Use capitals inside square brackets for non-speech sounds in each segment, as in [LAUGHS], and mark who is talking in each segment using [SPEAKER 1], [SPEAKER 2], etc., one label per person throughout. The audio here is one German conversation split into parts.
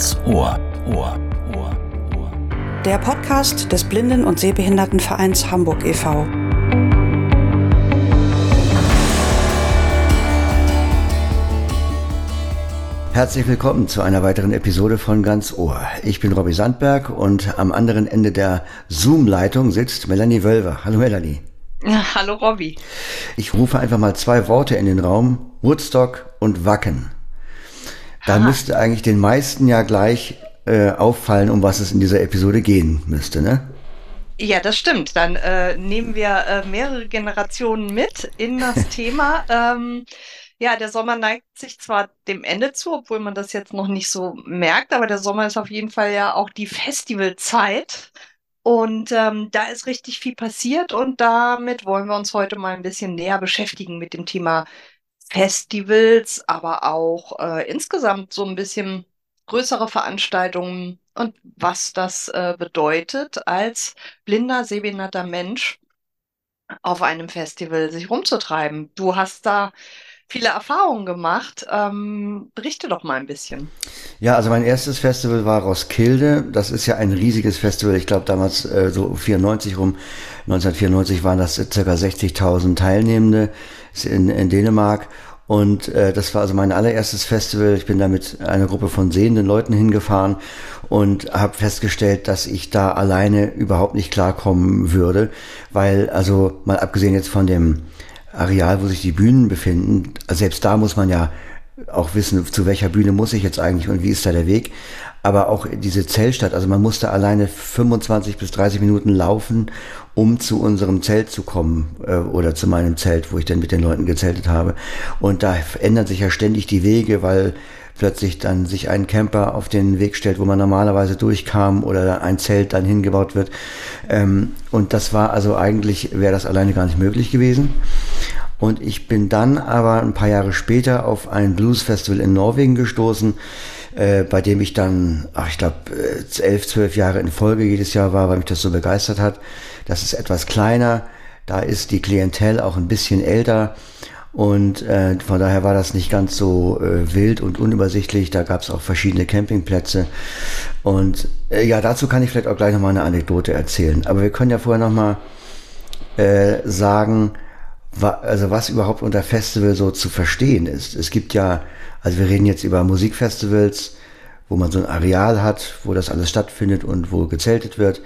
[SPEAKER 1] Ganz Ohr. Ohr. Ohr.
[SPEAKER 2] Ohr. Der Podcast des Blinden- und Sehbehindertenvereins Hamburg e.V.
[SPEAKER 3] Herzlich willkommen zu einer weiteren Episode von Ganz Ohr. Ich bin Robbie Sandberg und am anderen Ende der Zoom-Leitung sitzt Melanie Wölver. Hallo Melanie.
[SPEAKER 4] Ja, hallo Robbie.
[SPEAKER 3] Ich rufe einfach mal zwei Worte in den Raum. Woodstock und Wacken. Da Aha. müsste eigentlich den meisten ja gleich äh, auffallen, um was es in dieser Episode gehen müsste, ne?
[SPEAKER 4] Ja, das stimmt. Dann äh, nehmen wir äh, mehrere Generationen mit in das [LAUGHS] Thema. Ähm, ja, der Sommer neigt sich zwar dem Ende zu, obwohl man das jetzt noch nicht so merkt, aber der Sommer ist auf jeden Fall ja auch die Festivalzeit. Und ähm, da ist richtig viel passiert und damit wollen wir uns heute mal ein bisschen näher beschäftigen mit dem Thema Festivals, aber auch äh, insgesamt so ein bisschen größere Veranstaltungen und was das äh, bedeutet, als blinder, sehbehinderter Mensch auf einem Festival sich rumzutreiben. Du hast da viele Erfahrungen gemacht. Ähm, berichte doch mal ein bisschen.
[SPEAKER 3] Ja, also mein erstes Festival war Roskilde. Das ist ja ein riesiges Festival. Ich glaube damals äh, so 94 rum, 1994 waren das circa 60.000 Teilnehmende in, in Dänemark. Und äh, das war also mein allererstes Festival. Ich bin da mit einer Gruppe von sehenden Leuten hingefahren und habe festgestellt, dass ich da alleine überhaupt nicht klarkommen würde, weil also mal abgesehen jetzt von dem Areal, wo sich die Bühnen befinden, selbst da muss man ja auch wissen, zu welcher Bühne muss ich jetzt eigentlich und wie ist da der Weg. Aber auch diese Zellstadt, also man musste alleine 25 bis 30 Minuten laufen, um zu unserem Zelt zu kommen äh, oder zu meinem Zelt, wo ich dann mit den Leuten gezeltet habe. Und da ändern sich ja ständig die Wege, weil plötzlich dann sich ein Camper auf den Weg stellt, wo man normalerweise durchkam oder ein Zelt dann hingebaut wird. Ähm, und das war also eigentlich, wäre das alleine gar nicht möglich gewesen. Und ich bin dann aber ein paar Jahre später auf ein Blues Festival in Norwegen gestoßen, äh, bei dem ich dann, ach, ich glaube, äh, elf, zwölf Jahre in Folge jedes Jahr war, weil mich das so begeistert hat. Das ist etwas kleiner, da ist die Klientel auch ein bisschen älter und äh, von daher war das nicht ganz so äh, wild und unübersichtlich. Da gab es auch verschiedene Campingplätze. Und äh, ja, dazu kann ich vielleicht auch gleich nochmal eine Anekdote erzählen. Aber wir können ja vorher nochmal äh, sagen, wa also was überhaupt unter Festival so zu verstehen ist. Es gibt ja, also wir reden jetzt über Musikfestivals, wo man so ein Areal hat, wo das alles stattfindet und wo gezeltet wird.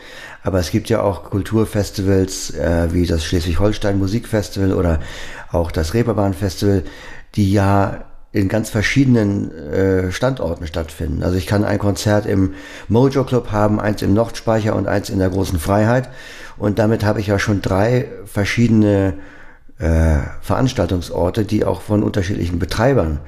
[SPEAKER 3] Aber es gibt ja auch Kulturfestivals äh, wie das Schleswig-Holstein Musikfestival oder auch das Reeperbahn Festival, die ja in ganz verschiedenen äh, Standorten stattfinden. Also ich kann ein Konzert im Mojo Club haben, eins im Nordspeicher und eins in der Großen Freiheit. Und damit habe ich ja schon drei verschiedene äh, Veranstaltungsorte, die auch von unterschiedlichen Betreibern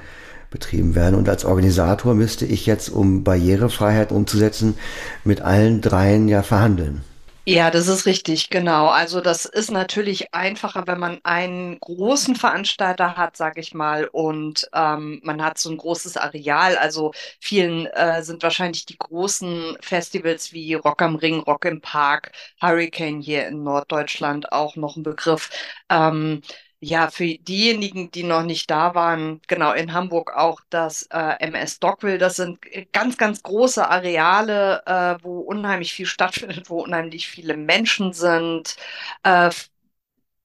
[SPEAKER 3] betrieben werden. Und als Organisator müsste ich jetzt, um Barrierefreiheit umzusetzen, mit allen dreien ja verhandeln.
[SPEAKER 4] Ja, das ist richtig, genau. Also das ist natürlich einfacher, wenn man einen großen Veranstalter hat, sage ich mal, und ähm, man hat so ein großes Areal. Also vielen äh, sind wahrscheinlich die großen Festivals wie Rock am Ring, Rock im Park, Hurricane hier in Norddeutschland auch noch ein Begriff. Ähm, ja, für diejenigen, die noch nicht da waren, genau in Hamburg auch das äh, MS Dockville. Das sind ganz, ganz große Areale, äh, wo unheimlich viel [LAUGHS] stattfindet, wo unheimlich viele Menschen sind. Äh,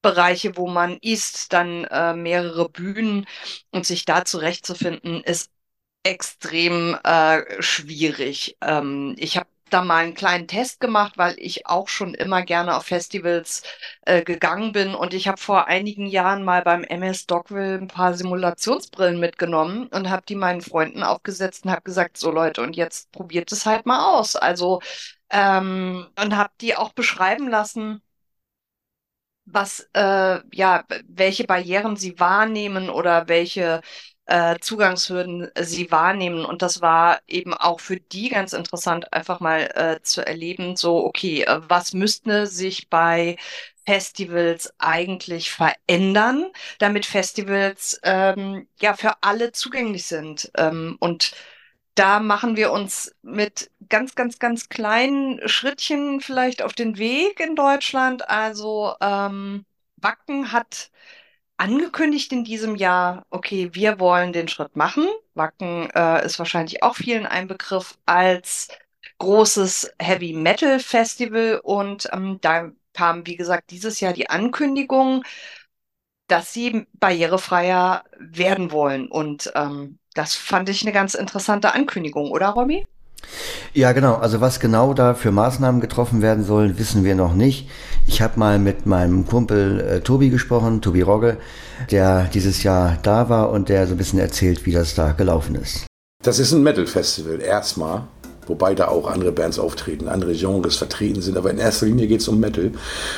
[SPEAKER 4] Bereiche, wo man isst, dann äh, mehrere Bühnen und sich da zurechtzufinden, ist extrem äh, schwierig. Ähm, ich habe da mal einen kleinen Test gemacht, weil ich auch schon immer gerne auf Festivals äh, gegangen bin. Und ich habe vor einigen Jahren mal beim MS Dogville ein paar Simulationsbrillen mitgenommen und habe die meinen Freunden aufgesetzt und habe gesagt, so Leute, und jetzt probiert es halt mal aus. Also, ähm, und habe die auch beschreiben lassen, was, äh, ja, welche Barrieren sie wahrnehmen oder welche äh, Zugangshürden sie wahrnehmen. Und das war eben auch für die ganz interessant, einfach mal äh, zu erleben, so, okay, äh, was müsste sich bei Festivals eigentlich verändern, damit Festivals ähm, ja für alle zugänglich sind. Ähm, und da machen wir uns mit ganz, ganz, ganz kleinen Schrittchen vielleicht auf den Weg in Deutschland. Also ähm, Wacken hat angekündigt in diesem Jahr, okay, wir wollen den Schritt machen. Wacken äh, ist wahrscheinlich auch vielen ein Begriff als großes Heavy Metal Festival und ähm, da kam, wie gesagt, dieses Jahr die Ankündigung, dass sie barrierefreier werden wollen. Und ähm, das fand ich eine ganz interessante Ankündigung, oder Romy?
[SPEAKER 3] Ja, genau. Also was genau da für Maßnahmen getroffen werden sollen, wissen wir noch nicht. Ich habe mal mit meinem Kumpel äh, Tobi gesprochen, Tobi Rogge, der dieses Jahr da war und der so ein bisschen erzählt, wie das da gelaufen ist.
[SPEAKER 5] Das ist ein Metal-Festival, erstmal. Wobei da auch andere Bands auftreten, andere Genres vertreten sind. Aber in erster Linie geht es um Metal.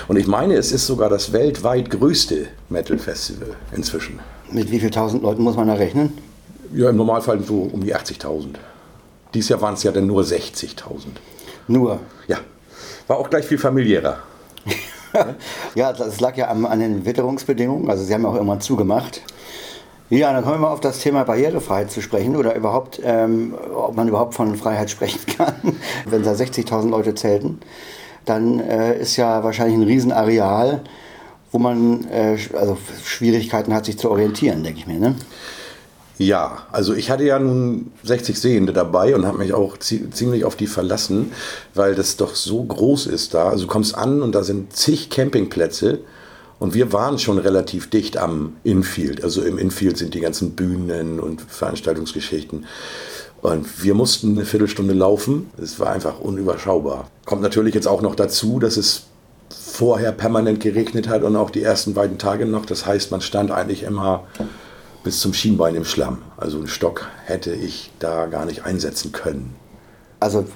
[SPEAKER 5] Und ich meine, es ist sogar das weltweit größte Metal-Festival inzwischen.
[SPEAKER 3] Mit wie viel tausend Leuten muss man da rechnen?
[SPEAKER 5] Ja, im Normalfall so um die 80.000. Dieses Jahr waren es ja dann nur 60.000.
[SPEAKER 3] Nur?
[SPEAKER 5] Ja. War auch gleich viel familiärer. [LAUGHS]
[SPEAKER 3] ja, das lag ja an, an den Witterungsbedingungen. Also sie haben auch irgendwann zugemacht. Ja, dann kommen wir mal auf das Thema Barrierefreiheit zu sprechen oder überhaupt, ähm, ob man überhaupt von Freiheit sprechen [LAUGHS] kann. Wenn da 60.000 Leute zelten, dann äh, ist ja wahrscheinlich ein Riesenareal, wo man äh, also Schwierigkeiten hat, sich zu orientieren, denke ich mir. Ne?
[SPEAKER 5] Ja, also ich hatte ja nun 60 Sehende dabei und habe mich auch ziemlich auf die verlassen, weil das doch so groß ist da. Also du kommst an und da sind zig Campingplätze und wir waren schon relativ dicht am Infield. Also im Infield sind die ganzen Bühnen und Veranstaltungsgeschichten. Und wir mussten eine Viertelstunde laufen. Es war einfach unüberschaubar. Kommt natürlich jetzt auch noch dazu, dass es vorher permanent geregnet hat und auch die ersten beiden Tage noch. Das heißt, man stand eigentlich immer bis zum Schienbein im Schlamm. Also einen Stock hätte ich da gar nicht einsetzen können.
[SPEAKER 3] Also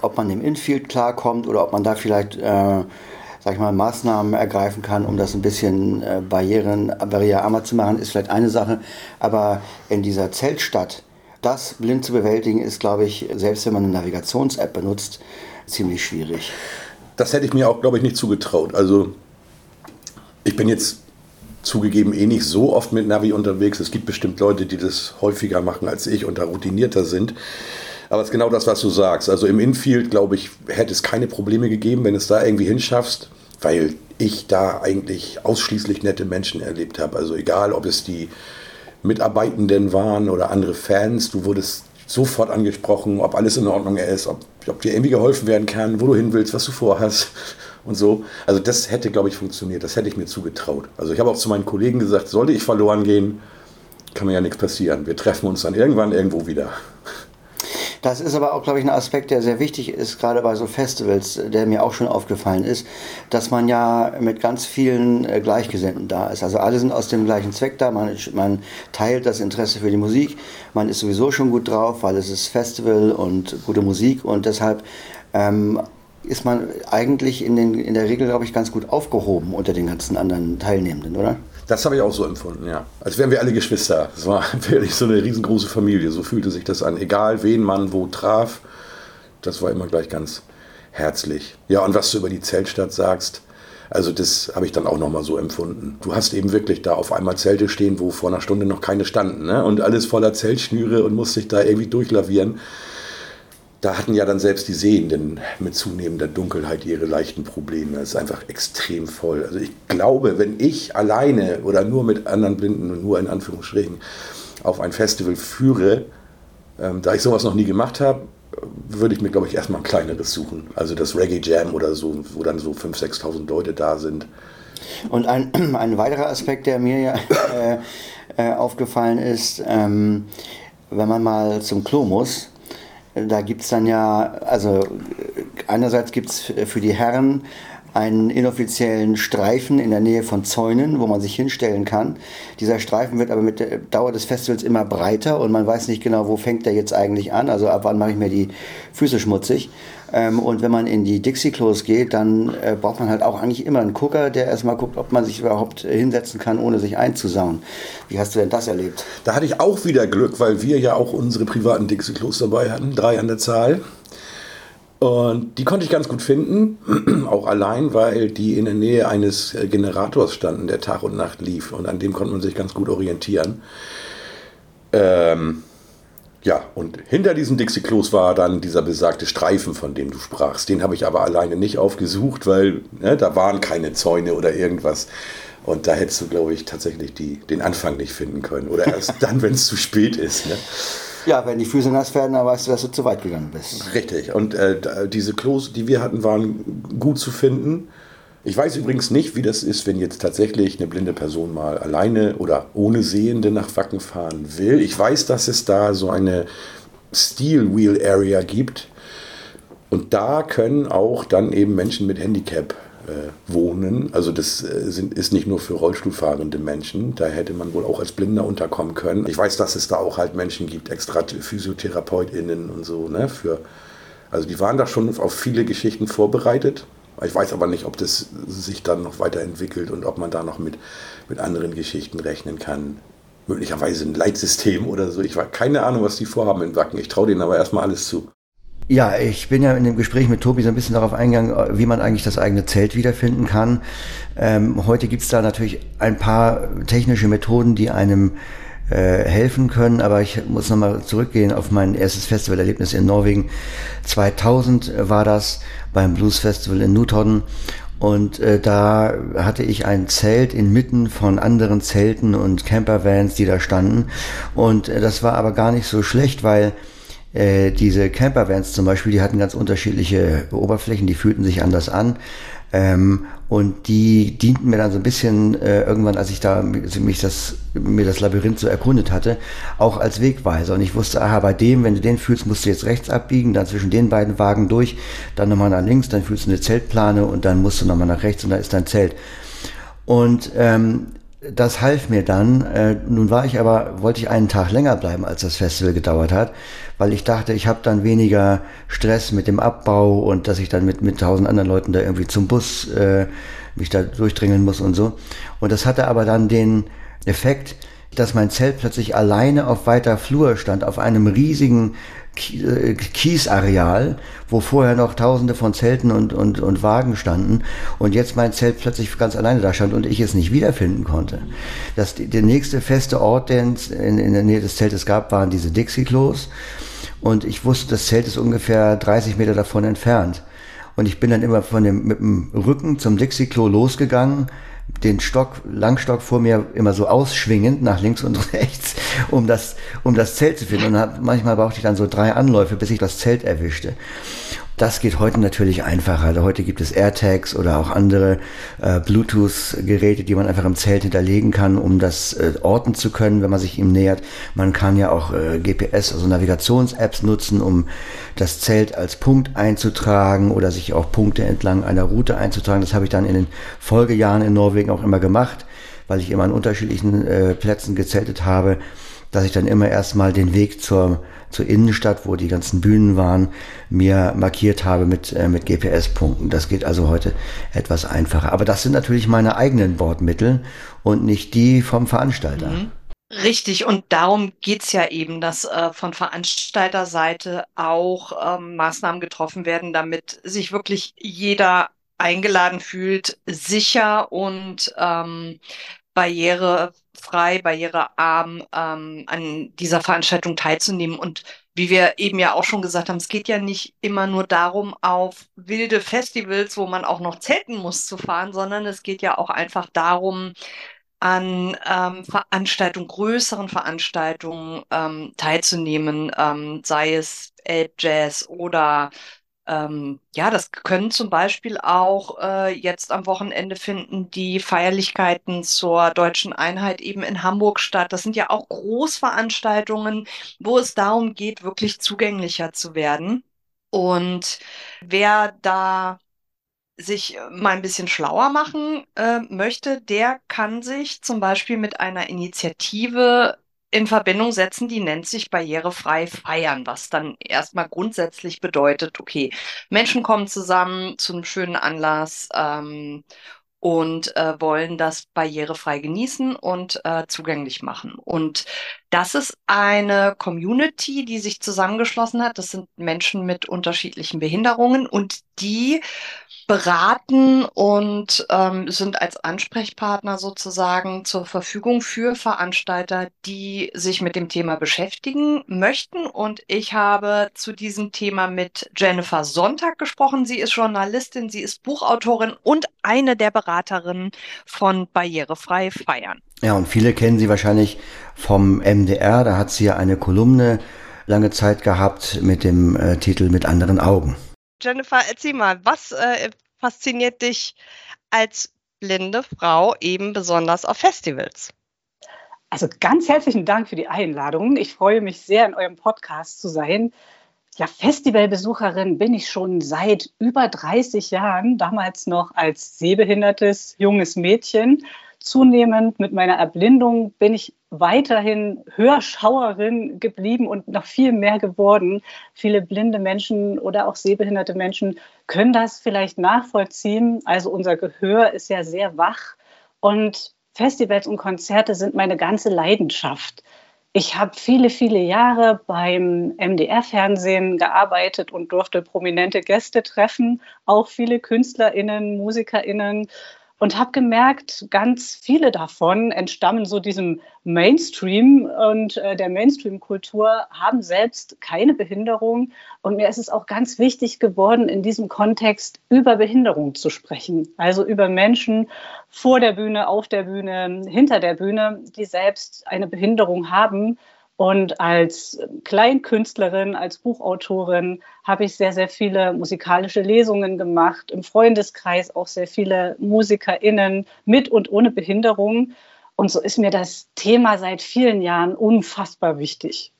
[SPEAKER 3] ob man im Infield klarkommt oder ob man da vielleicht, äh, ich mal, Maßnahmen ergreifen kann, um das ein bisschen äh, barrieren, barrierearmer zu machen, ist vielleicht eine Sache. Aber in dieser Zeltstadt, das blind zu bewältigen, ist, glaube ich, selbst wenn man eine Navigations-App benutzt, ziemlich schwierig.
[SPEAKER 5] Das hätte ich mir auch, glaube ich, nicht zugetraut. Also ich bin jetzt zugegeben eh nicht so oft mit Navi unterwegs. Es gibt bestimmt Leute, die das häufiger machen als ich und da routinierter sind. Aber es ist genau das, was du sagst. Also im Infield, glaube ich, hätte es keine Probleme gegeben, wenn es da irgendwie hinschaffst, weil ich da eigentlich ausschließlich nette Menschen erlebt habe. Also egal, ob es die Mitarbeitenden waren oder andere Fans, du wurdest sofort angesprochen, ob alles in Ordnung ist, ob, ob dir irgendwie geholfen werden kann, wo du hin willst, was du vorhast [LAUGHS] und so. Also das hätte, glaube ich, funktioniert. Das hätte ich mir zugetraut. Also ich habe auch zu meinen Kollegen gesagt, sollte ich verloren gehen, kann mir ja nichts passieren. Wir treffen uns dann irgendwann irgendwo wieder.
[SPEAKER 3] Das ist aber auch, glaube ich, ein Aspekt, der sehr wichtig ist, gerade bei so Festivals, der mir auch schon aufgefallen ist, dass man ja mit ganz vielen äh, Gleichgesinnten da ist. Also alle sind aus dem gleichen Zweck da, man, man teilt das Interesse für die Musik, man ist sowieso schon gut drauf, weil es ist Festival und gute Musik und deshalb ähm, ist man eigentlich in, den, in der Regel, glaube ich, ganz gut aufgehoben unter den ganzen anderen Teilnehmenden, oder?
[SPEAKER 5] Das habe ich auch so empfunden, ja. Als wären wir alle Geschwister. Es war [LAUGHS] wirklich so eine riesengroße Familie. So fühlte sich das an. Egal, wen man wo traf, das war immer gleich ganz herzlich. Ja, und was du über die Zeltstadt sagst, also das habe ich dann auch nochmal so empfunden. Du hast eben wirklich da auf einmal Zelte stehen, wo vor einer Stunde noch keine standen. Ne? Und alles voller Zeltschnüre und musst dich da irgendwie durchlavieren da hatten ja dann selbst die Sehenden mit zunehmender Dunkelheit ihre leichten Probleme. Es ist einfach extrem voll. Also ich glaube, wenn ich alleine oder nur mit anderen Blinden und nur in Anführungsstrichen auf ein Festival führe, ähm, da ich sowas noch nie gemacht habe, würde ich mir, glaube ich, erstmal ein kleineres suchen. Also das Reggae Jam oder so, wo dann so 5.000, 6.000 Leute da sind.
[SPEAKER 3] Und ein, [CLEARS THROAT] ein weiterer Aspekt, der mir ja äh, äh, aufgefallen ist, ähm, wenn man mal zum Klo muss, da gibt es dann ja, also einerseits gibt es für die Herren einen inoffiziellen Streifen in der Nähe von Zäunen, wo man sich hinstellen kann. Dieser Streifen wird aber mit der Dauer des Festivals immer breiter und man weiß nicht genau, wo fängt der jetzt eigentlich an. Also ab wann mache ich mir die Füße schmutzig. Ähm, und wenn man in die Dixie-Klos geht, dann äh, braucht man halt auch eigentlich immer einen Gucker, der erstmal guckt, ob man sich überhaupt hinsetzen kann, ohne sich einzusauen. Wie hast du denn das erlebt?
[SPEAKER 5] Da hatte ich auch wieder Glück, weil wir ja auch unsere privaten Dixie-Klos dabei hatten, drei an der Zahl. Und die konnte ich ganz gut finden, [CLEARS THROAT] auch allein, weil die in der Nähe eines äh, Generators standen, der Tag und Nacht lief. Und an dem konnte man sich ganz gut orientieren. Ähm, ja, und hinter diesem Dixie-Klos war dann dieser besagte Streifen, von dem du sprachst. Den habe ich aber alleine nicht aufgesucht, weil ne, da waren keine Zäune oder irgendwas. Und da hättest du, glaube ich, tatsächlich die, den Anfang nicht finden können. Oder erst [LAUGHS] dann, wenn es zu spät ist. Ne?
[SPEAKER 3] Ja, wenn die Füße nass werden, dann weißt du, dass du zu weit gegangen bist.
[SPEAKER 5] Richtig. Und äh, diese Klos, die wir hatten, waren gut zu finden. Ich weiß übrigens nicht, wie das ist, wenn jetzt tatsächlich eine blinde Person mal alleine oder ohne Sehende nach Wacken fahren will. Ich weiß, dass es da so eine Steel Wheel Area gibt. Und da können auch dann eben Menschen mit Handicap äh, wohnen. Also das äh, sind, ist nicht nur für Rollstuhlfahrende Menschen. Da hätte man wohl auch als Blinder unterkommen können. Ich weiß, dass es da auch halt Menschen gibt, extra PhysiotherapeutInnen und so. Ne, für, also die waren da schon auf viele Geschichten vorbereitet. Ich weiß aber nicht, ob das sich dann noch weiterentwickelt und ob man da noch mit, mit anderen Geschichten rechnen kann. Möglicherweise ein Leitsystem oder so. Ich habe keine Ahnung, was die vorhaben in Wacken. Ich traue denen aber erstmal alles zu.
[SPEAKER 3] Ja, ich bin ja in dem Gespräch mit Tobi so ein bisschen darauf eingegangen, wie man eigentlich das eigene Zelt wiederfinden kann. Ähm, heute gibt's da natürlich ein paar technische Methoden, die einem helfen können, aber ich muss nochmal zurückgehen auf mein erstes Festivalerlebnis in Norwegen. 2000 war das beim Blues Festival in Newton und äh, da hatte ich ein Zelt inmitten von anderen Zelten und Campervans, die da standen. Und äh, das war aber gar nicht so schlecht, weil äh, diese Campervans zum Beispiel, die hatten ganz unterschiedliche Oberflächen, die fühlten sich anders an. Ähm, und die dienten mir dann so ein bisschen äh, irgendwann, als ich da mich das, mir das Labyrinth so erkundet hatte, auch als Wegweiser. Und ich wusste, aha, bei dem, wenn du den fühlst, musst du jetzt rechts abbiegen, dann zwischen den beiden Wagen durch, dann nochmal nach links, dann fühlst du eine Zeltplane und dann musst du nochmal nach rechts und da ist dein Zelt. Und ähm, das half mir dann. Äh, nun war ich aber, wollte ich einen Tag länger bleiben, als das Festival gedauert hat, weil ich dachte, ich habe dann weniger Stress mit dem Abbau und dass ich dann mit mit tausend anderen Leuten da irgendwie zum Bus äh, mich da durchdringen muss und so. Und das hatte aber dann den Effekt, dass mein Zelt plötzlich alleine auf weiter Flur stand, auf einem riesigen Kiesareal, wo vorher noch tausende von Zelten und, und, und Wagen standen und jetzt mein Zelt plötzlich ganz alleine da stand und ich es nicht wiederfinden konnte. Das, der nächste feste Ort, den es in, in der Nähe des Zeltes gab, waren diese Dixie-Klos und ich wusste, das Zelt ist ungefähr 30 Meter davon entfernt. Und ich bin dann immer von dem, mit dem Rücken zum Dixie-Klo losgegangen, den Stock, Langstock vor mir immer so ausschwingend nach links und [LAUGHS] rechts, um das, um das Zelt zu finden. Und hab, manchmal brauchte ich dann so drei Anläufe, bis ich das Zelt erwischte. Das geht heute natürlich einfacher. Also heute gibt es AirTags oder auch andere äh, Bluetooth-Geräte, die man einfach im Zelt hinterlegen kann, um das äh, orten zu können, wenn man sich ihm nähert. Man kann ja auch äh, GPS, also Navigations-Apps nutzen, um das Zelt als Punkt einzutragen oder sich auch Punkte entlang einer Route einzutragen. Das habe ich dann in den Folgejahren in Norwegen auch immer gemacht, weil ich immer an unterschiedlichen äh, Plätzen gezeltet habe, dass ich dann immer erstmal den Weg zur zur Innenstadt, wo die ganzen Bühnen waren, mir markiert habe mit, äh, mit GPS-Punkten. Das geht also heute etwas einfacher. Aber das sind natürlich meine eigenen Bordmittel und nicht die vom Veranstalter. Mhm.
[SPEAKER 4] Richtig, und darum geht's ja eben, dass äh, von Veranstalterseite auch ähm, Maßnahmen getroffen werden, damit sich wirklich jeder eingeladen fühlt, sicher und ähm, barrierefrei, barrierearm ähm, an dieser Veranstaltung teilzunehmen. Und wie wir eben ja auch schon gesagt haben, es geht ja nicht immer nur darum, auf wilde Festivals, wo man auch noch zelten muss, zu fahren, sondern es geht ja auch einfach darum, an ähm, Veranstaltungen, größeren Veranstaltungen ähm, teilzunehmen, ähm, sei es Elbjazz oder ähm, ja, das können zum Beispiel auch äh, jetzt am Wochenende finden die Feierlichkeiten zur deutschen Einheit eben in Hamburg statt. Das sind ja auch Großveranstaltungen, wo es darum geht, wirklich zugänglicher zu werden. Und wer da sich mal ein bisschen schlauer machen äh, möchte, der kann sich zum Beispiel mit einer Initiative in Verbindung setzen, die nennt sich barrierefrei feiern, was dann erstmal grundsätzlich bedeutet, okay, Menschen kommen zusammen zu einem schönen Anlass ähm, und äh, wollen das barrierefrei genießen und äh, zugänglich machen. Und das ist eine Community, die sich zusammengeschlossen hat. Das sind Menschen mit unterschiedlichen Behinderungen und die beraten und ähm, sind als Ansprechpartner sozusagen zur Verfügung für Veranstalter, die sich mit dem Thema beschäftigen möchten. Und ich habe zu diesem Thema mit Jennifer Sonntag gesprochen. Sie ist Journalistin, sie ist Buchautorin und eine der Beraterinnen von Barrierefrei Feiern.
[SPEAKER 3] Ja, und viele kennen sie wahrscheinlich vom MDR. Da hat sie ja eine Kolumne lange Zeit gehabt mit dem äh, Titel Mit anderen Augen.
[SPEAKER 4] Jennifer, erzähl mal, was äh, fasziniert dich als blinde Frau eben besonders auf Festivals?
[SPEAKER 6] Also ganz herzlichen Dank für die Einladung. Ich freue mich sehr, in eurem Podcast zu sein. Ja, Festivalbesucherin bin ich schon seit über 30 Jahren, damals noch als sehbehindertes junges Mädchen zunehmend mit meiner Erblindung bin ich weiterhin Hörschauerin geblieben und noch viel mehr geworden. Viele blinde Menschen oder auch sehbehinderte Menschen können das vielleicht nachvollziehen. Also unser Gehör ist ja sehr wach und Festivals und Konzerte sind meine ganze Leidenschaft. Ich habe viele, viele Jahre beim MDR-Fernsehen gearbeitet und durfte prominente Gäste treffen, auch viele KünstlerInnen, MusikerInnen und habe gemerkt, ganz viele davon entstammen so diesem Mainstream und äh, der Mainstream-Kultur, haben selbst keine Behinderung. Und mir ist es auch ganz wichtig geworden, in diesem Kontext über Behinderung zu sprechen. Also über Menschen vor der Bühne, auf der Bühne, hinter der Bühne, die selbst eine Behinderung haben und als Kleinkünstlerin, als Buchautorin habe ich sehr, sehr viele musikalische Lesungen gemacht, im Freundeskreis auch sehr viele MusikerInnen mit und ohne Behinderung. Und so ist mir das Thema seit vielen Jahren unfassbar wichtig.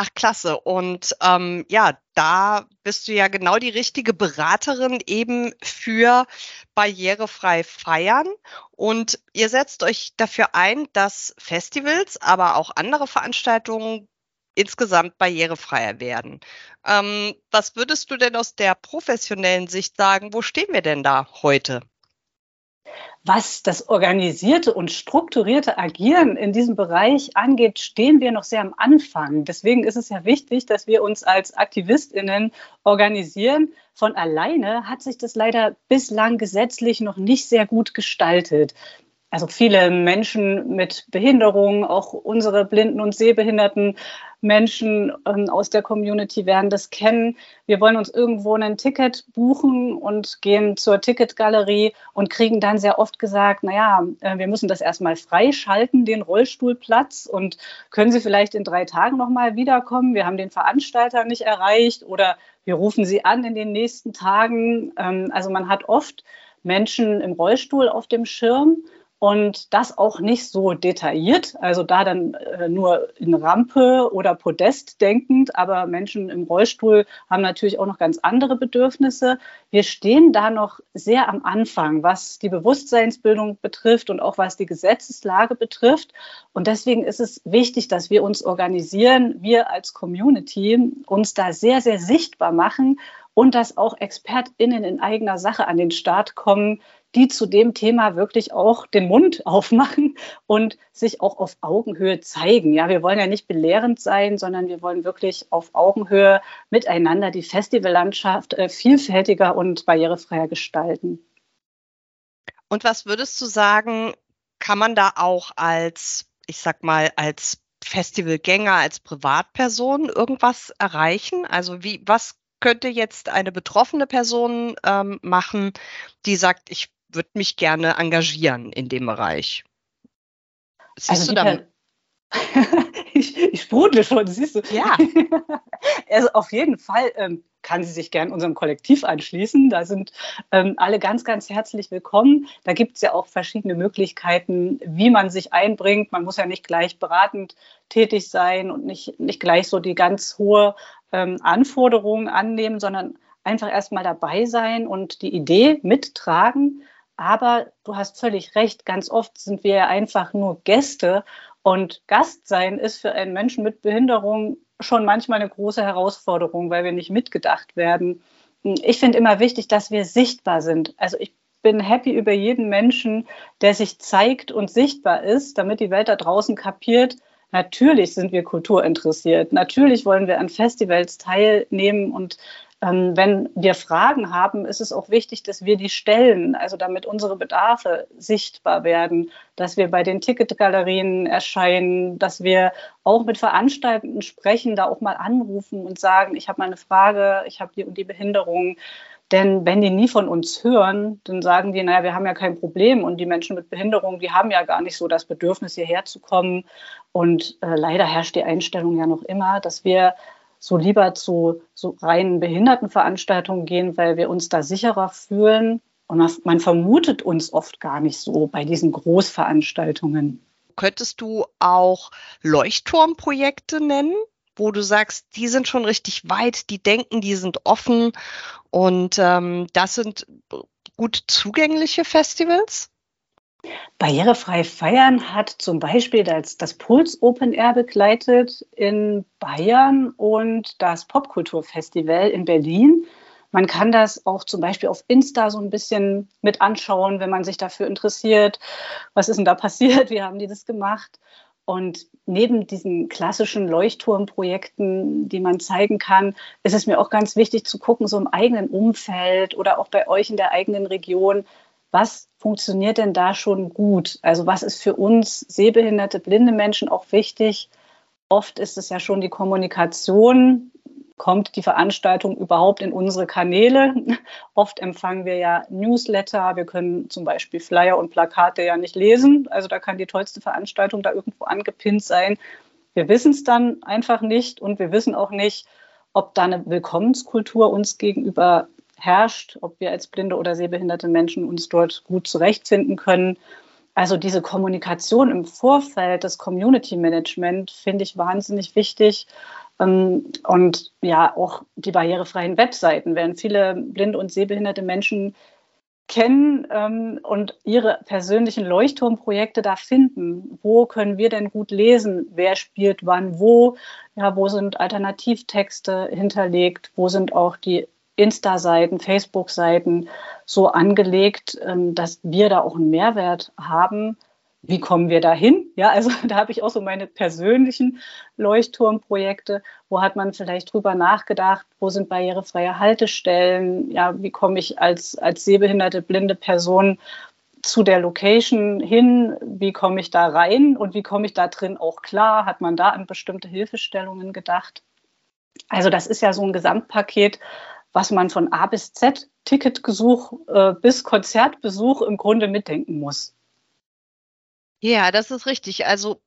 [SPEAKER 4] Ach, klasse. Und ähm, ja, da bist du ja genau die richtige Beraterin eben für barrierefrei feiern. Und ihr setzt euch dafür ein, dass Festivals, aber auch andere Veranstaltungen insgesamt barrierefreier werden. Ähm, was würdest du denn aus der professionellen Sicht sagen? Wo stehen wir denn da heute?
[SPEAKER 6] Was das organisierte und strukturierte Agieren in diesem Bereich angeht, stehen wir noch sehr am Anfang. Deswegen ist es ja wichtig, dass wir uns als Aktivistinnen organisieren. Von alleine hat sich das leider bislang gesetzlich noch nicht sehr gut gestaltet also viele Menschen mit Behinderung, auch unsere blinden und sehbehinderten Menschen ähm, aus der Community werden das kennen. Wir wollen uns irgendwo ein Ticket buchen und gehen zur Ticketgalerie und kriegen dann sehr oft gesagt, naja, äh, wir müssen das erstmal freischalten, den Rollstuhlplatz und können Sie vielleicht in drei Tagen nochmal wiederkommen? Wir haben den Veranstalter nicht erreicht oder wir rufen Sie an in den nächsten Tagen. Ähm, also man hat oft Menschen im Rollstuhl auf dem Schirm und das auch nicht so detailliert, also da dann äh, nur in Rampe oder Podest denkend, aber Menschen im Rollstuhl haben natürlich auch noch ganz andere Bedürfnisse. Wir stehen da noch sehr am Anfang, was die Bewusstseinsbildung betrifft und auch was die Gesetzeslage betrifft. Und deswegen ist es wichtig, dass wir uns organisieren, wir als Community uns da sehr, sehr sichtbar machen und dass auch ExpertInnen in eigener Sache an den Start kommen, die zu dem Thema wirklich auch den Mund [LAUGHS] aufmachen und sich auch auf Augenhöhe zeigen. Ja, wir wollen ja nicht belehrend sein, sondern wir wollen wirklich auf Augenhöhe miteinander die Festivallandschaft äh, vielfältiger und barrierefreier gestalten.
[SPEAKER 4] Und was würdest du sagen, kann man da auch als, ich sag mal, als Festivalgänger, als Privatperson irgendwas erreichen? Also wie, was könnte jetzt eine betroffene Person ähm, machen, die sagt, ich würde mich gerne engagieren in dem Bereich.
[SPEAKER 6] Siehst also du da? [LAUGHS] ich, ich sprudle schon, siehst du?
[SPEAKER 4] Ja. [LAUGHS]
[SPEAKER 6] also auf jeden Fall ähm, kann sie sich gern unserem Kollektiv anschließen. Da sind ähm, alle ganz, ganz herzlich willkommen. Da gibt es ja auch verschiedene Möglichkeiten, wie man sich einbringt. Man muss ja nicht gleich beratend tätig sein und nicht, nicht gleich so die ganz hohe ähm, Anforderungen annehmen, sondern einfach erstmal dabei sein und die Idee mittragen aber du hast völlig recht, ganz oft sind wir einfach nur Gäste und Gastsein ist für einen Menschen mit Behinderung schon manchmal eine große Herausforderung, weil wir nicht mitgedacht werden. Ich finde immer wichtig, dass wir sichtbar sind. Also ich bin happy über jeden Menschen, der sich zeigt und sichtbar ist, damit die Welt da draußen kapiert, Natürlich sind wir kulturinteressiert. Natürlich wollen wir an Festivals teilnehmen und Ähm, wenn wir Fragen haben, ist es auch wichtig, dass wir die stellen, also damit unsere Bedarfe sichtbar werden, dass wir bei den Ticketgalerien erscheinen, dass wir auch mit Veranstaltenden sprechen, da auch mal anrufen und sagen, ich habe mal eine Frage, ich habe die und die Behinderung. Denn wenn die nie von uns hören, dann sagen die, naja, wir haben ja kein Problem und die Menschen mit Behinderung, die haben ja gar nicht so das Bedürfnis, hierher zu kommen. Und äh, leider herrscht die Einstellung ja noch immer, dass wir so lieber zu so reinen Behindertenveranstaltungen gehen, weil wir uns da sicherer fühlen. Und man vermutet uns oft gar nicht so bei diesen Großveranstaltungen.
[SPEAKER 4] Könntest du auch Leuchtturmprojekte nennen, wo du sagst, die sind schon richtig weit, die denken, die sind offen und ähm, das sind gut zugängliche Festivals?
[SPEAKER 6] Barrierefrei feiern hat zum Beispiel das, das Puls Open Air begleitet in Bayern und das Popkulturfestival in Berlin. Man kann das auch zum Beispiel auf Insta so ein bisschen mit anschauen, wenn man sich dafür interessiert. Was ist denn da passiert? Wie haben die das gemacht? Und neben diesen klassischen Leuchtturmprojekten, die man zeigen kann, ist es mir auch ganz wichtig zu gucken, so im eigenen Umfeld oder auch bei euch in der eigenen Region, was funktioniert denn da schon gut? Also was ist für uns sehbehinderte, blinde Menschen auch wichtig? Oft ist es ja schon die Kommunikation kommt die Veranstaltung überhaupt in unsere Kanäle? [LAUGHS] Oft empfangen wir ja Newsletter, wir können zum Beispiel Flyer und Plakate ja nicht lesen. Also da kann die tollste Veranstaltung da irgendwo angepinnt sein. Wir wissen es dann einfach nicht und wir wissen auch nicht, ob da eine Willkommenskultur uns gegenüber herrscht, ob wir als blinde oder sehbehinderte Menschen uns dort gut zurechtfinden können. Also diese Kommunikation im Vorfeld, das Community Management finde ich wahnsinnig wichtig. Ähm, und ja, auch die barrierefreien Webseiten werden viele blinde und sehbehinderte Menschen kennen ähm, und ihre persönlichen Leuchtturmprojekte da finden. Wo können wir denn gut lesen? Wer spielt wann wo? Ja, wo sind Alternativtexte hinterlegt? Wo sind auch die Insta-Seiten, Facebook-Seiten so angelegt, ähm, dass wir da auch einen Mehrwert haben? wie kommen wir dahin? Ja, also [LAUGHS] da habe ich auch so meine persönlichen Leuchtturmprojekte. Wo hat man vielleicht drüber nachgedacht? Wo sind barrierefreie Haltestellen? Ja, wie komme ich als, als sehbehinderte, blinde Person zu der Location hin? Wie komme ich da rein? Und wie komme ich da drin auch klar? Hat man da an bestimmte Hilfestellungen gedacht? Also das ist ja so ein Gesamtpaket, was man von A bis Z, Ticketgesuch äh, bis Konzertbesuch im Grunde mitdenken muss.
[SPEAKER 4] Ja, das ist richtig. Also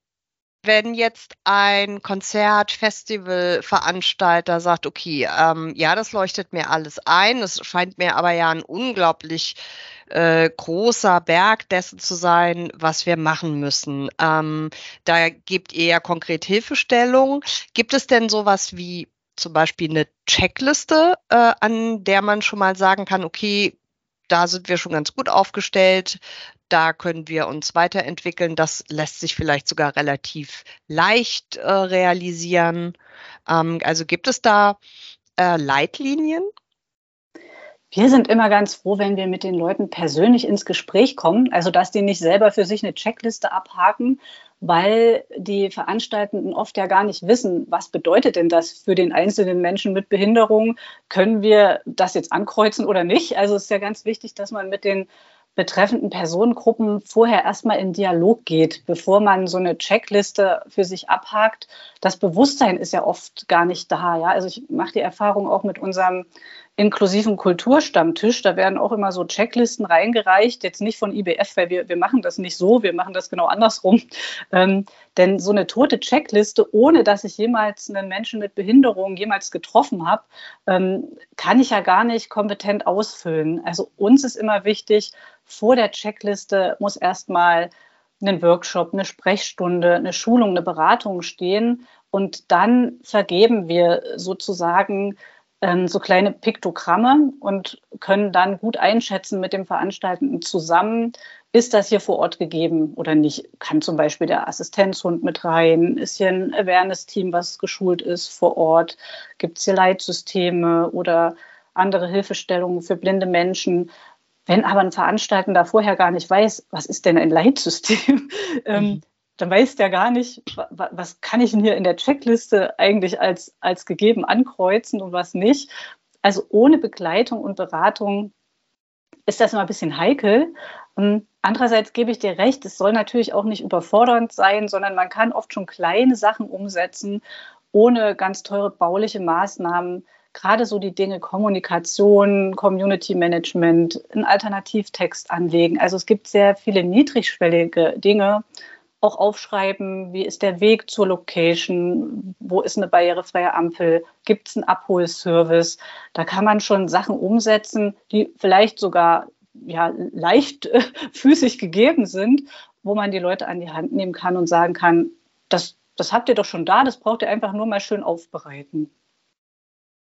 [SPEAKER 4] wenn jetzt ein Konzert, Festival, Veranstalter sagt, okay, ähm, ja, das leuchtet mir alles ein, es scheint mir aber ja ein unglaublich äh, großer Berg dessen zu sein, was wir machen müssen. Ähm, da gibt ihr ja konkret Hilfestellung. Gibt es denn sowas wie zum Beispiel eine Checkliste, äh, an der man schon mal sagen kann, okay, da sind wir schon ganz gut aufgestellt da können wir uns weiterentwickeln. Das lässt sich vielleicht sogar relativ leicht äh, realisieren. Ähm, also gibt es da äh, Leitlinien?
[SPEAKER 6] Wir sind immer ganz froh, wenn wir mit den Leuten persönlich ins Gespräch kommen, also dass die nicht selber für sich eine Checkliste abhaken, weil die Veranstaltenden oft ja gar nicht wissen, was bedeutet denn das für den einzelnen Menschen mit Behinderung? Können wir das jetzt ankreuzen oder nicht? Also es ist ja ganz wichtig, dass man mit den betreffenden Personengruppen vorher erstmal in Dialog geht, bevor man so eine Checkliste für sich abhakt. Das Bewusstsein ist ja oft gar nicht da. Ja? Also ich mache die Erfahrung auch mit unserem inklusiven Kulturstammtisch. Da werden auch immer so Checklisten reingereicht, jetzt nicht von IBF, weil wir, wir machen das nicht so, wir machen das genau andersrum. Ähm, denn so eine tote Checkliste, ohne dass ich jemals einen Menschen mit Behinderung jemals getroffen habe, ähm, kann ich ja gar nicht kompetent ausfüllen. Also uns ist immer wichtig, vor der Checkliste muss erstmal ein Workshop, eine Sprechstunde, eine Schulung, eine Beratung stehen. Und dann vergeben wir sozusagen ähm, so kleine Piktogramme und können dann gut einschätzen mit dem Veranstaltenden zusammen, ist das hier vor Ort gegeben oder nicht? Kann zum Beispiel der Assistenzhund mit rein? Ist hier ein Awareness-Team, was geschult ist vor Ort? Gibt es hier Leitsysteme oder andere Hilfestellungen für blinde Menschen? Wenn aber ein Veranstaltender vorher gar nicht weiß, was ist denn ein Leitsystem, [LAUGHS] ähm, mhm dann weiß der gar nicht, was kann ich denn hier in der Checkliste eigentlich als, als gegeben ankreuzen und was nicht. Also ohne Begleitung und Beratung ist das immer ein bisschen heikel. Ähm, andererseits gebe ich dir recht, es soll natürlich auch nicht überfordernd sein, sondern man kann oft schon kleine Sachen umsetzen, ohne ganz teure bauliche Maßnahmen. Gerade so die Dinge Kommunikation, Community Management, einen Alternativtext anlegen. Also es gibt sehr viele niedrigschwellige Dinge, auch aufschreiben, wie ist der Weg zur Location, wo ist eine barrierefreie Ampel, gibt es einen Abholservice. Da kann man schon Sachen umsetzen, die vielleicht sogar ja, leichtfüßig [LAUGHS] gegeben sind, wo man die Leute an die Hand nehmen kann und sagen kann, das, das habt ihr doch schon da, das braucht ihr einfach nur mal schön aufbereiten.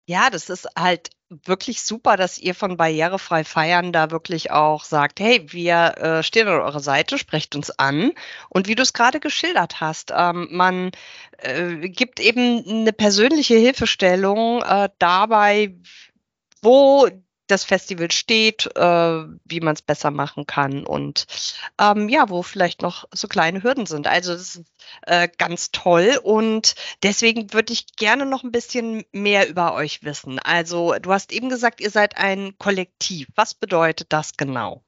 [SPEAKER 4] Ja, das ist halt wirklich super, dass ihr von Barrierefrei Feiern da wirklich auch sagt, hey, wir äh, stehen an eurer Seite, sprecht uns an. Und wie du es gerade geschildert hast, ähm, man äh, gibt eben eine persönliche Hilfestellung äh, dabei, wo das Festival steht, äh, wie man es besser machen kann und ähm, ja, wo vielleicht noch so kleine Hürden sind. Also das ist äh, ganz toll und deswegen würde ich gerne noch ein bisschen mehr über euch wissen. Also du hast eben gesagt, ihr seid ein Kollektiv. Was bedeutet das genau?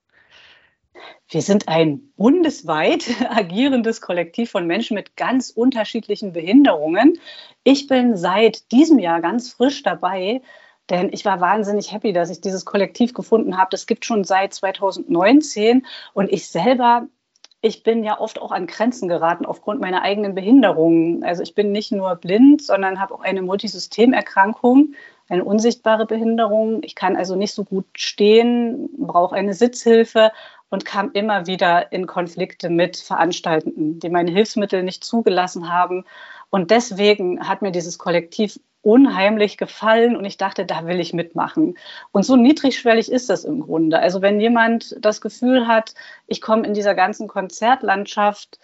[SPEAKER 6] Wir sind ein bundesweit [LAUGHS] agierendes Kollektiv von Menschen mit ganz unterschiedlichen Behinderungen. Ich bin seit diesem Jahr ganz frisch dabei denn ich war wahnsinnig happy, dass ich dieses Kollektiv gefunden habe. Das gibt schon seit 2019 und ich selber ich bin ja oft auch an Grenzen geraten aufgrund meiner eigenen Behinderungen. Also ich bin nicht nur blind, sondern habe auch eine Multisystemerkrankung, eine unsichtbare Behinderung. Ich kann also nicht so gut stehen, brauche eine Sitzhilfe und kam immer wieder in Konflikte mit Veranstaltenden, die meine Hilfsmittel nicht zugelassen haben. Und deswegen hat mir dieses Kollektiv unheimlich gefallen und ich dachte, da will ich mitmachen. Und so niedrigschwellig ist das im Grunde. Also wenn jemand das Gefühl hat, ich komme in dieser ganzen Konzertlandschaft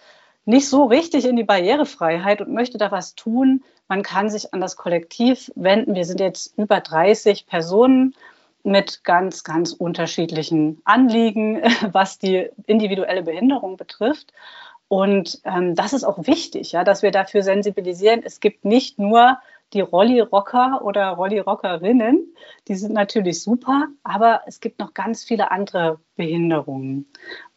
[SPEAKER 6] nicht so richtig in die Barrierefreiheit und möchte da was tun, man kann sich an das Kollektiv wenden. Wir sind jetzt über 30 Personen mit ganz, ganz unterschiedlichen Anliegen, [LAUGHS] was die individuelle Behinderung betrifft. Und ähm, das ist auch wichtig, ja, dass wir dafür sensibilisieren. Es gibt nicht nur die Rolli-Rocker oder Rolli-Rockerinnen, die sind natürlich super, aber es gibt noch ganz viele andere Behinderungen.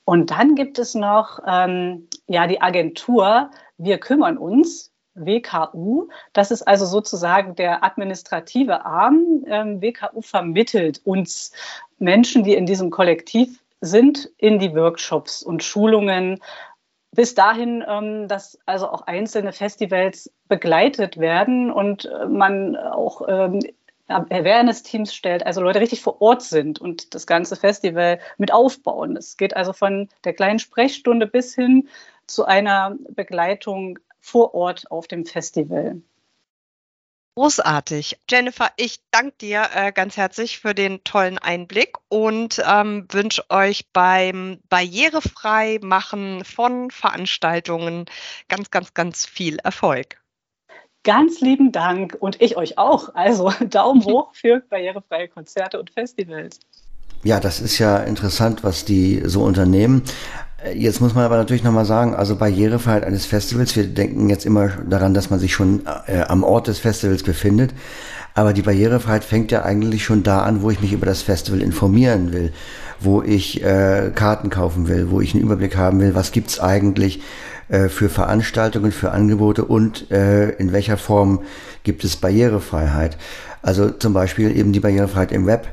[SPEAKER 6] Und dann gibt es noch ähm, ja, die Agentur Wir kümmern uns, WKU. Das ist also sozusagen der administrative Arm. Ähm, WKU vermittelt uns Menschen, die in diesem Kollektiv sind, in die Workshops und Schulungen bis dahin, ähm, dass also auch einzelne Festivals begleitet werden und äh, man auch ähm, Awareness-Teams stellt, also Leute richtig vor Ort sind und das ganze Festival mit aufbauen. Es geht also von der kleinen Sprechstunde bis hin zu einer Begleitung vor Ort auf dem Festival.
[SPEAKER 4] Großartig. Jennifer, ich danke dir äh, ganz herzlich für den tollen Einblick und ähm, wünsche euch beim barrierefrei machen von Veranstaltungen ganz, ganz, ganz viel Erfolg.
[SPEAKER 6] Ganz lieben Dank und ich euch auch. Also Daumen [LAUGHS] hoch für barrierefreie Konzerte und Festivals.
[SPEAKER 3] Ja, das ist ja interessant, was die so unternehmen. Äh, jetzt muss man aber natürlich nochmal sagen, also Barrierefreiheit eines Festivals, wir denken jetzt immer daran, dass man sich schon äh, am Ort des Festivals befindet. Aber die Barrierefreiheit fängt ja eigentlich schon da an, wo ich mich über das Festival informieren will, wo ich äh, Karten kaufen will, wo ich einen Überblick haben will, was gibt's eigentlich äh, für Veranstaltungen, für Angebote und äh, in welcher Form gibt es Barrierefreiheit. Also zum Beispiel eben die Barrierefreiheit im Web,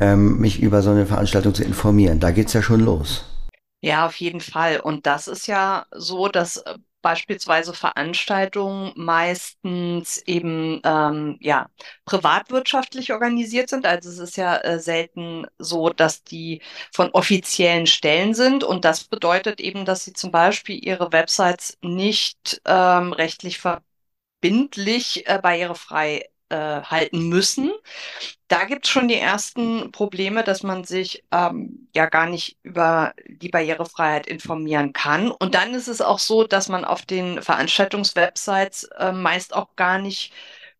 [SPEAKER 3] ähm, mich über so eine Veranstaltung zu informieren. Da geht's ja schon los.
[SPEAKER 4] Ja, auf jeden Fall. Und das ist ja so, dass äh, beispielsweise Veranstaltungen meistens eben ähm, ja privatwirtschaftlich organisiert sind. Also es ist ja äh, selten so, dass die von offiziellen Stellen sind. Und das bedeutet eben, dass sie zum Beispiel ihre Websites nicht ähm, rechtlich verbindlich äh, barrierefrei äh, halten müssen. Da gibt es schon die ersten Probleme, dass man sich ähm, ja gar nicht über die Barrierefreiheit informieren kann. Und dann ist es auch so, dass man auf den Veranstaltungswebsites äh, meist auch gar nicht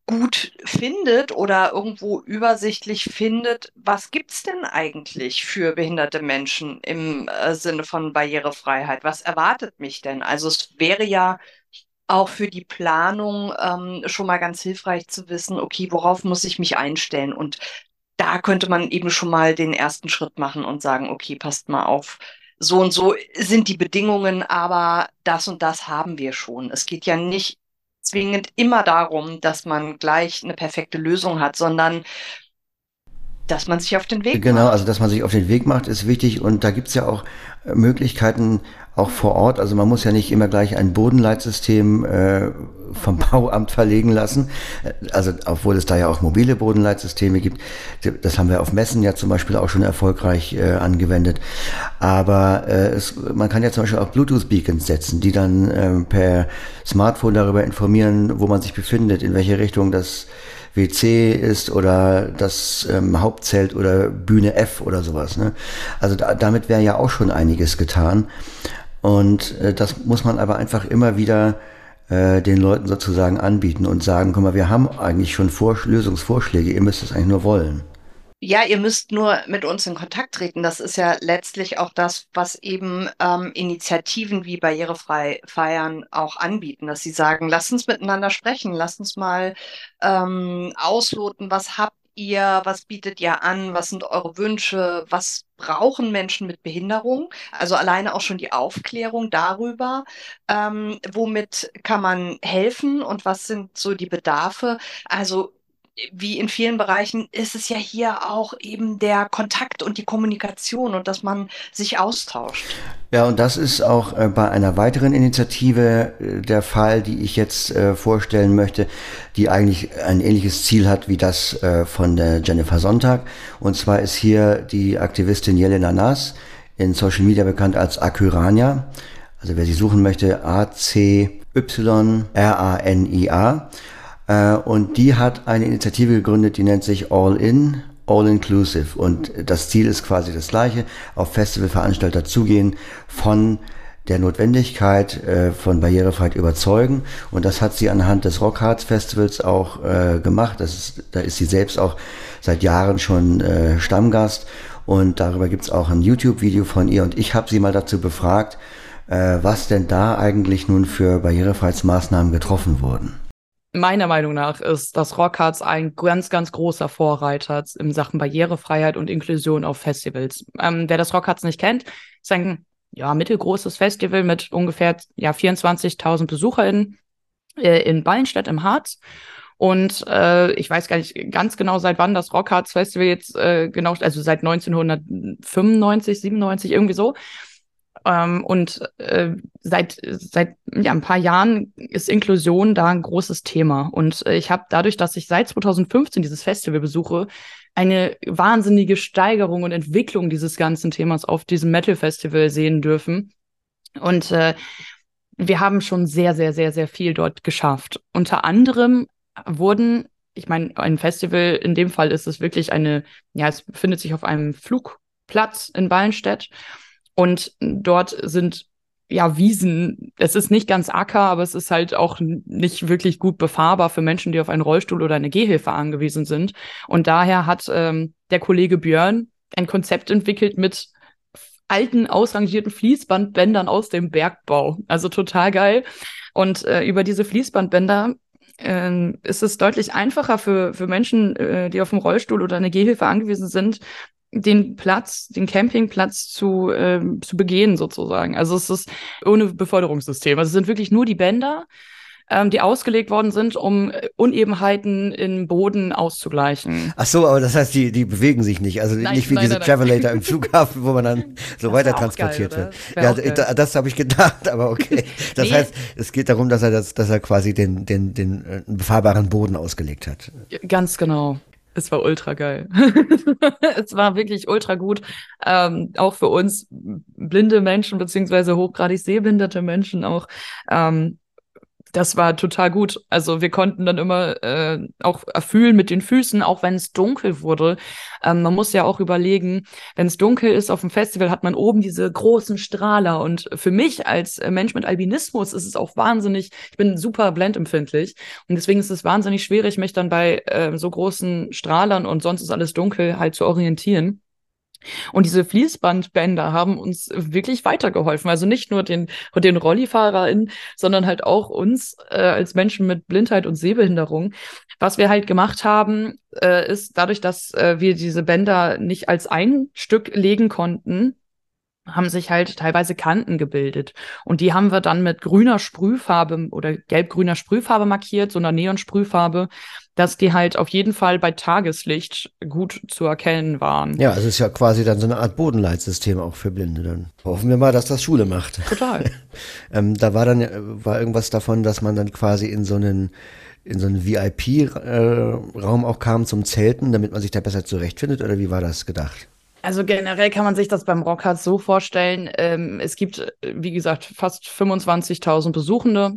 [SPEAKER 4] gut findet oder irgendwo übersichtlich findet, was gibt's denn eigentlich für behinderte Menschen im äh, Sinne von Barrierefreiheit? Was erwartet mich denn? Also es wäre ja auch für die Planung ähm, schon mal ganz hilfreich zu wissen, okay, worauf muss ich mich einstellen? Und da könnte man eben schon mal den ersten Schritt machen und sagen, okay, passt mal auf, so und so sind die Bedingungen, aber das und das haben wir schon. Es geht ja nicht zwingend immer darum, dass man gleich eine perfekte Lösung hat, sondern dass man sich auf den Weg
[SPEAKER 3] genau,
[SPEAKER 4] macht.
[SPEAKER 3] Genau, also dass man sich auf den Weg macht, ist wichtig und da gibt's ja auch äh, Möglichkeiten auch vor Ort. Also man muss ja nicht immer gleich ein Bodenleitsystem äh, vom [LAUGHS] Bauamt verlegen lassen. Äh, also obwohl es da ja auch mobile Bodenleitsysteme gibt. Das haben wir auf Messen ja zum Beispiel auch schon erfolgreich äh, angewendet. Aber äh, es, man kann ja zum Beispiel auch Bluetooth-Beacons setzen, die dann äh, per Smartphone darüber informieren, wo man sich befindet, in welche Richtung das WC ist oder das ähm, Hauptzelt oder Bühne F oder sowas. Ne? Also da, damit wäre ja auch schon einiges getan. Und äh, das muss man aber einfach immer wieder äh, den Leuten sozusagen anbieten und sagen, guck mal, wir haben eigentlich schon Vor Lösungsvorschläge, ihr müsst es eigentlich nur wollen.
[SPEAKER 4] Ja, ihr müsst nur mit uns in Kontakt treten. Das ist ja letztlich auch das, was eben ähm, Initiativen wie Barrierefrei feiern auch anbieten, dass sie sagen, lasst uns miteinander sprechen, lasst uns mal ähm, ausloten, was habt ihr, was bietet ihr an, was sind eure Wünsche, was brauchen Menschen mit Behinderung? Also alleine auch schon die Aufklärung darüber, ähm, womit kann man helfen und was sind so die Bedarfe. Also wie in vielen Bereichen ist es ja hier auch eben der Kontakt und die Kommunikation und dass man sich austauscht.
[SPEAKER 3] Ja, und das ist auch äh, bei einer weiteren Initiative äh, der Fall, die ich jetzt äh, vorstellen möchte, die eigentlich ein ähnliches Ziel hat wie das von Jennifer Sonntag. Und zwar ist hier die Aktivistin Jelena Nass, in Social Media bekannt als Akyrania. Also wer sie suchen möchte, A-C-Y-R-A-N-I-A. Äh, und die hat eine Initiative gegründet, die nennt sich All In, All Inclusive. Und das Ziel ist quasi das gleiche, auf Festivalveranstalter zugehen, von der Notwendigkeit äh, von Barrierefreiheit überzeugen. Und das hat sie anhand des Rockharts Festivals auch äh, gemacht. Ist, da ist sie selbst auch seit Jahren schon äh, Stammgast. Und darüber gibt's auch ein YouTube-Video von ihr. Und ich habe sie mal dazu befragt, äh, was denn da eigentlich nun für Barrierefreiheitsmaßnahmen getroffen wurden
[SPEAKER 7] meiner Meinung nach ist das Rockharz ein ganz, ganz großer Vorreiter in Sachen Barrierefreiheit und Inklusion auf Festivals. Ähm, wer das Rockharz nicht kennt, ist ein ja, mittelgroßes Festival mit ungefähr ja, 24.000 BesucherInnen äh, in Ballenstedt im Harz. Und äh, ich weiß gar nicht ganz genau, seit wann das Rockharz Festival jetzt äh, genau, also seit 1995, 97, irgendwie so. Ähm, und äh, seit, seit ja, ein paar Jahren ist Inklusion da ein großes Thema. Und äh, ich habe dadurch, dass ich seit 2015 dieses Festival besuche, eine wahnsinnige Steigerung und Entwicklung dieses ganzen Themas auf diesem Metal Festival sehen dürfen. Und äh, wir haben schon sehr, sehr, sehr, sehr viel dort geschafft. Unter anderem wurden, ich meine, ein Festival, in dem Fall ist es wirklich eine, ja, es befindet sich auf einem Flugplatz in Ballenstedt. Und dort sind ja Wiesen. Es ist nicht ganz Acker, aber es ist halt auch nicht wirklich gut befahrbar für Menschen, die auf einen Rollstuhl oder eine Gehhilfe angewiesen sind. Und daher hat ähm, der Kollege Björn ein Konzept entwickelt mit alten, ausrangierten Fließbandbändern aus dem Bergbau. Also total geil. Und äh, über diese Fließbandbänder äh, ist es deutlich einfacher für, für Menschen, äh, die auf dem Rollstuhl oder eine Gehhilfe angewiesen sind, den Platz, den Campingplatz zu, äh, zu begehen sozusagen. Also es ist ohne Beförderungssystem. Also es sind wirklich nur die Bänder, ähm, die ausgelegt worden sind, um Unebenheiten im Boden auszugleichen.
[SPEAKER 3] Ach so, aber das heißt, die, die bewegen sich nicht. Also nein, nicht wie nein, diese nein, Travelator im [LAUGHS] Flughafen, wo man dann so weiter transportiert geil, wird. Ja, das habe ich gedacht, aber okay. [LAUGHS] Das nee. heißt, es geht darum, dass er das, dass er quasi den, den, den äh, befahrbaren Boden ausgelegt hat.
[SPEAKER 7] Ganz genau. Es war ultra geil. [LAUGHS] es war wirklich ultra gut. Ähm, auch für uns blinde Menschen beziehungsweise hochgradig sehbehinderte Menschen auch. Ähm, das war total gut. Also wir konnten dann immer äh, auch erfühlen mit den Füßen, auch wenn es dunkel wurde. Ähm, man muss ja auch überlegen, wenn es dunkel ist auf dem Festival, hat man oben diese großen Strahler. Und für mich als äh, Mensch mit Albinismus ist es auch wahnsinnig, ich bin super blendempfindlich. Und deswegen ist es wahnsinnig schwierig, mich dann bei äh, so großen Strahlern und sonst ist alles dunkel halt zu orientieren. Und diese Fließbandbänder haben uns wirklich weitergeholfen. Also nicht nur den, den RollifahrerInnen, sondern halt auch uns äh, als Menschen mit Blindheit und Sehbehinderung. Was wir halt gemacht haben, äh, ist dadurch, dass äh, wir diese Bänder nicht als ein Stück legen konnten, haben sich halt teilweise Kanten gebildet. Und die haben wir dann mit grüner Sprühfarbe oder gelb-grüner Sprühfarbe markiert, so einer Neon-Sprühfarbe, dass die halt auf jeden Fall bei Tageslicht gut zu erkennen waren.
[SPEAKER 3] Ja, es ist ja quasi dann so eine Art Bodenleitsystem auch für Blinde dann. Hoffen wir mal, dass das Schule macht.
[SPEAKER 7] Total. [LAUGHS]
[SPEAKER 3] ähm, da war dann war irgendwas davon, dass man dann quasi in so einen in so einen VIP-Raum äh, auch kam zum Zelten, damit man sich da besser zurechtfindet oder wie war das gedacht?
[SPEAKER 7] Also generell kann man sich das beim Rockhard so vorstellen. Ähm, es gibt, wie gesagt, fast 25.000 Besuchende.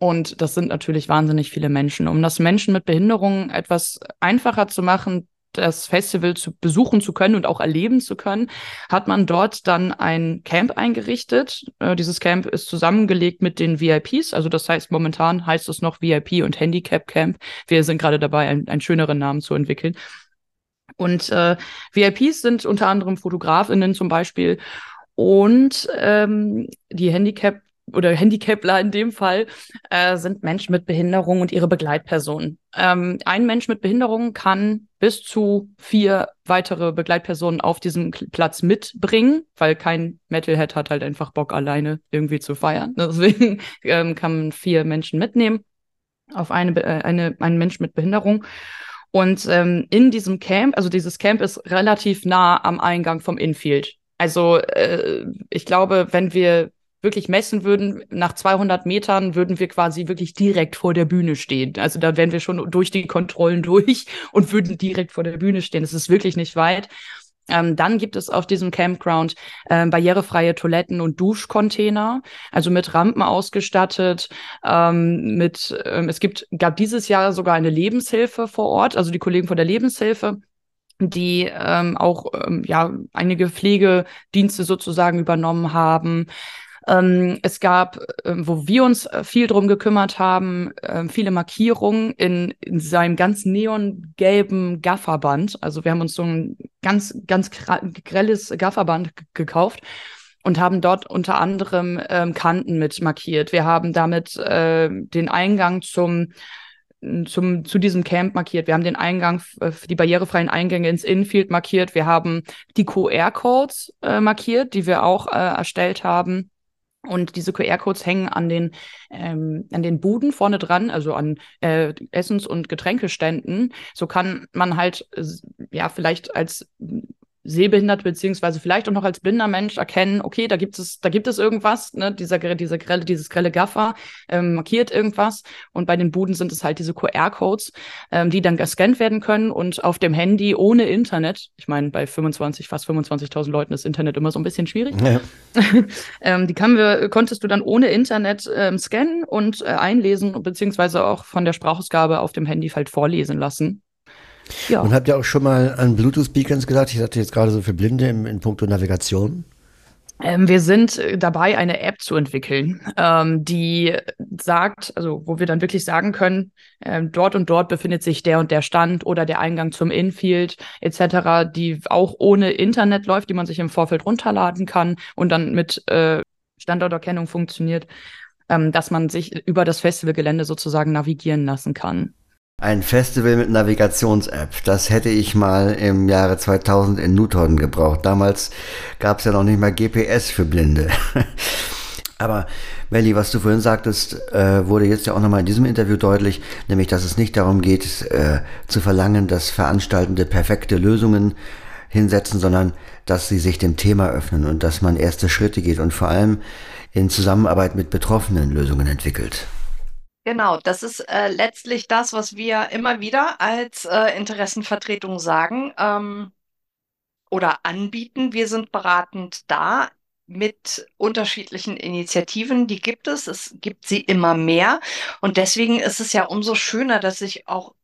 [SPEAKER 7] Und das sind natürlich wahnsinnig viele Menschen. Um das Menschen mit Behinderungen etwas einfacher zu machen, das Festival zu besuchen zu können und auch erleben zu können, hat man dort dann ein Camp eingerichtet. Äh, dieses Camp ist zusammengelegt mit den VIPs. Also das heißt, momentan heißt es noch VIP und Handicap Camp. Wir sind gerade dabei, einen, einen schöneren Namen zu entwickeln. Und äh, VIPs sind unter anderem Fotografinnen zum Beispiel und ähm, die Handicap oder Handicapler in dem Fall äh, sind Menschen mit Behinderung und ihre Begleitpersonen. Ähm, ein Mensch mit Behinderung kann bis zu vier weitere Begleitpersonen auf diesem Platz mitbringen, weil kein Metalhead hat halt einfach Bock alleine irgendwie zu feiern. [LAUGHS] Deswegen ähm, kann man vier Menschen mitnehmen auf eine, äh, eine, einen Mensch mit Behinderung. Und ähm, in diesem Camp, also dieses Camp ist relativ nah am Eingang vom Infield. Also äh, ich glaube, wenn wir wirklich messen würden, nach 200 Metern würden wir quasi wirklich direkt vor der Bühne stehen. Also da wären wir schon durch die Kontrollen [LAUGHS] durch und würden direkt vor der Bühne stehen. Es ist wirklich nicht weit. Ähm, dann gibt es auf diesem Campground äh, barrierefreie Toiletten und Duschcontainer, also mit Rampen ausgestattet. Ähm, mit, ähm, es gibt, gab dieses Jahr sogar eine Lebenshilfe vor Ort, also die Kollegen von der Lebenshilfe die ähm, auch ähm, ja einige Pflegedienste sozusagen übernommen haben. Ähm, es gab, äh, wo wir uns äh, viel drum gekümmert haben, äh, viele Markierungen in, in seinem ganz neongelben Gafferband. Also wir haben uns so ein ganz, ganz grelles Gafferband gekauft und haben dort unter anderem ähm, Kanten mit markiert. Wir haben damit äh, den Eingang zum zum, zu diesem Camp markiert. Wir haben den Eingang, die barrierefreien Eingänge ins Infield markiert. Wir haben die QR-Codes äh, markiert, die wir auch äh, erstellt haben. Und diese QR-Codes hängen an den, ähm, an den Buden vorne dran, also an äh, Essens- und Getränkeständen. So kann man halt, ja, vielleicht als sehbehindert beziehungsweise vielleicht auch noch als blinder Mensch erkennen, okay, da gibt es, da gibt es irgendwas, ne, dieser, dieser grelle, dieses grelle Gaffer ähm, markiert irgendwas und bei den Buden sind es halt diese QR-Codes, ähm, die dann gescannt werden können und auf dem Handy ohne Internet, ich meine, bei 25, fast 25.000 Leuten ist Internet immer so ein bisschen schwierig, ja. [LAUGHS] ähm, die kann wir, konntest du dann ohne Internet ähm, scannen und äh, einlesen beziehungsweise auch von der Sprachausgabe auf dem Handy halt vorlesen lassen.
[SPEAKER 3] Ja. Und habt ihr auch schon mal an Bluetooth-Beacons gesagt? Ich hatte jetzt gerade so für Blinde im, in puncto Navigation.
[SPEAKER 7] Ähm, wir sind äh, dabei, eine App zu entwickeln, ähm, die sagt, also wo wir dann wirklich sagen können, ähm, dort und dort befindet sich der und der Stand oder der Eingang zum Infield etc., die auch ohne Internet läuft, die man sich im Vorfeld runterladen kann und dann mit äh, Standorterkennung funktioniert, ähm, dass man sich über das Festivalgelände sozusagen navigieren lassen kann.
[SPEAKER 3] Ein Festival mit Navigations-App, das hätte ich mal im Jahre 2000 in Newton gebraucht. Damals gab es ja noch nicht mal GPS für Blinde. [LAUGHS] Aber Melli, was du vorhin sagtest, äh, wurde jetzt ja auch nochmal in diesem Interview deutlich, nämlich dass es nicht darum geht, äh, zu verlangen, dass Veranstaltende perfekte Lösungen hinsetzen, sondern dass sie sich dem Thema öffnen und dass man erste Schritte geht und vor allem in Zusammenarbeit mit Betroffenen Lösungen entwickelt.
[SPEAKER 4] Genau, das ist äh, letztlich das, was wir immer wieder als äh, Interessenvertretung sagen ähm, oder anbieten. Wir sind beratend da mit unterschiedlichen Initiativen, die gibt es. Es gibt sie immer mehr. Und deswegen ist es ja umso schöner, dass sich auch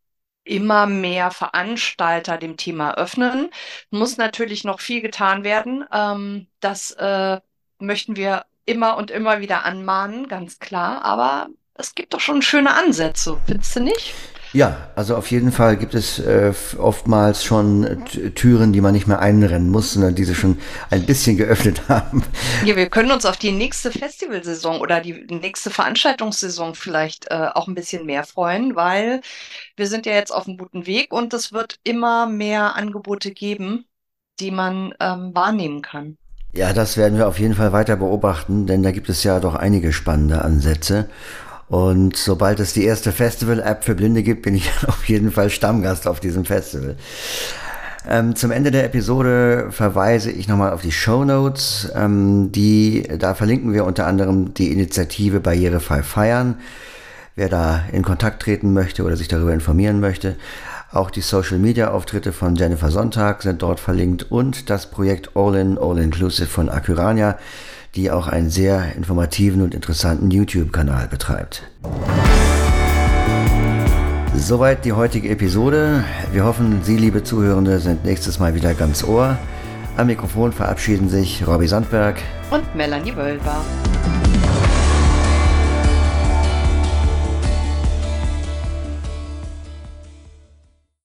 [SPEAKER 4] immer mehr Veranstalter dem Thema öffnen. Muss natürlich noch viel getan werden. Ähm, das äh, möchten wir immer und immer wieder anmahnen, ganz klar. Aber es gibt doch schon schöne Ansätze, findest du nicht?
[SPEAKER 3] Ja, also auf jeden Fall gibt es äh, oftmals schon Türen, die man nicht mehr einrennen muss, sondern die sie schon ein bisschen geöffnet [LAUGHS] haben.
[SPEAKER 4] Ja, wir können uns auf die nächste Festivalsaison oder die nächste Veranstaltungssaison vielleicht äh, auch ein bisschen mehr freuen, weil wir sind ja jetzt auf einem guten Weg und es wird immer mehr Angebote geben, die man ähm, wahrnehmen kann.
[SPEAKER 3] Ja, das werden wir auf jeden Fall weiter beobachten, denn da gibt es ja doch einige spannende Ansätze. Und sobald es die erste Festival-App für Blinde gibt, bin ich [LAUGHS] auf jeden Fall Stammgast auf diesem Festival. Ähm, zum Ende der Episode verweise ich nochmal auf die Show Notes. Ähm, die, da verlinken wir unter anderem die Initiative Barrierefrei feiern. Wer da in Kontakt treten möchte oder sich darüber informieren möchte. Auch die Social Media Auftritte von Jennifer Sonntag sind dort verlinkt und das Projekt All In All Inclusive von Acurania die auch einen sehr informativen und interessanten YouTube-Kanal betreibt. Soweit die heutige Episode. Wir hoffen, Sie, liebe Zuhörende, sind nächstes Mal wieder ganz Ohr. Am Mikrofon verabschieden sich Robbie Sandberg
[SPEAKER 4] und Melanie Wölber.